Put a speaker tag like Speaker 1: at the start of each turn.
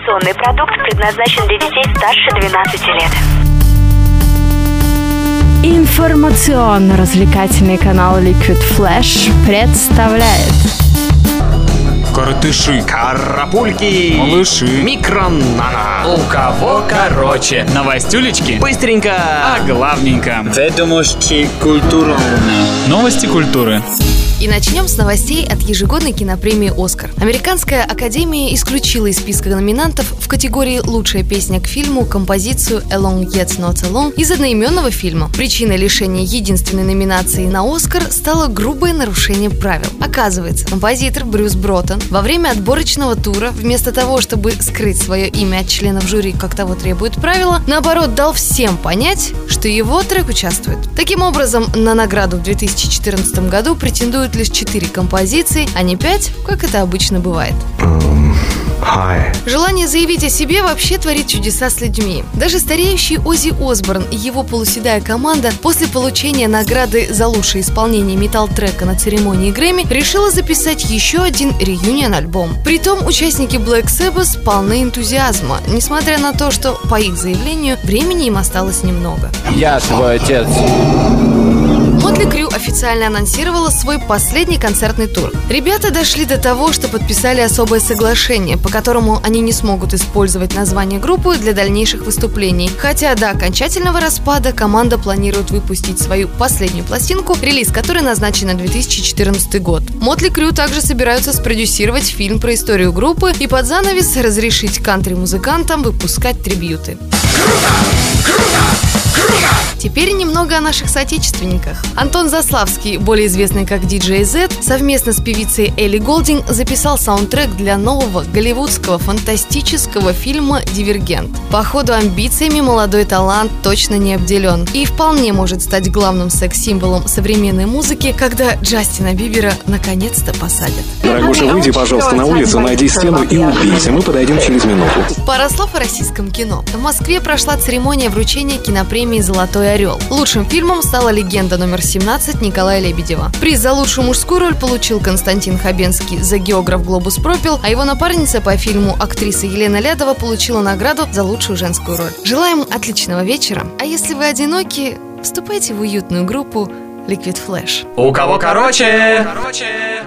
Speaker 1: Информационный продукт предназначен для детей старше 12 лет.
Speaker 2: Информационно-развлекательный канал Liquid Flash представляет
Speaker 3: Коротыши,
Speaker 4: Карапульки,
Speaker 3: малыши,
Speaker 4: микронана.
Speaker 5: У кого короче? Новостюлечки?
Speaker 4: Быстренько.
Speaker 5: А главненько.
Speaker 6: Ведомости культуры.
Speaker 5: Новости культуры.
Speaker 7: И начнем с новостей от ежегодной кинопремии «Оскар». Американская академия исключила из списка номинантов в категории «Лучшая песня к фильму» композицию «Along Yet Not Alone» из одноименного фильма. Причиной лишения единственной номинации на «Оскар» стало грубое нарушение правил. Оказывается, композитор Брюс Броттон во время отборочного тура, вместо того, чтобы скрыть свое имя от членов жюри, как того требует правила, наоборот, дал всем понять, что его трек участвует. Таким образом, на награду в 2014 году претендуют лишь 4 композиции, а не 5, как это обычно бывает.
Speaker 6: Hi.
Speaker 7: Желание заявить о себе вообще творит чудеса с людьми. Даже стареющий Оззи Осборн и его полуседая команда после получения награды за лучшее исполнение метал-трека на церемонии Грэмми решила записать еще один реюнион-альбом. Притом участники Black Sabbath полны энтузиазма, несмотря на то, что, по их заявлению, времени им осталось немного.
Speaker 6: Я твой отец.
Speaker 7: Официально анонсировала свой последний концертный тур. Ребята дошли до того, что подписали особое соглашение, по которому они не смогут использовать название группы для дальнейших выступлений. Хотя до окончательного распада команда планирует выпустить свою последнюю пластинку, релиз которой назначен на 2014 год. Мотли Крю также собираются спродюсировать фильм про историю группы и под занавес разрешить кантри-музыкантам выпускать трибьюты. Теперь немного о наших соотечественниках. Антон Заславский, более известный как DJ Z, совместно с певицей Элли Голдинг записал саундтрек для нового голливудского фантастического фильма «Дивергент». По ходу амбициями молодой талант точно не обделен и вполне может стать главным секс-символом современной музыки, когда Джастина Бибера наконец-то посадят.
Speaker 8: Дорогуша, выйди, пожалуйста, на улицу, найди стену и убейся. Мы подойдем через минуту.
Speaker 7: Пара слов о российском кино. В Москве прошла церемония вручения кинопремии «Золотой орел». Лучшим фильмом стала «Легенда номер 17» Николая Лебедева. Приз за лучшую мужскую роль получил Константин Хабенский за «Географ Глобус пропил», а его напарница по фильму актриса Елена Лядова получила награду за лучшую женскую роль. Желаем отличного вечера. А если вы одиноки, вступайте в уютную группу Liquid Flash.
Speaker 5: У кого короче? короче.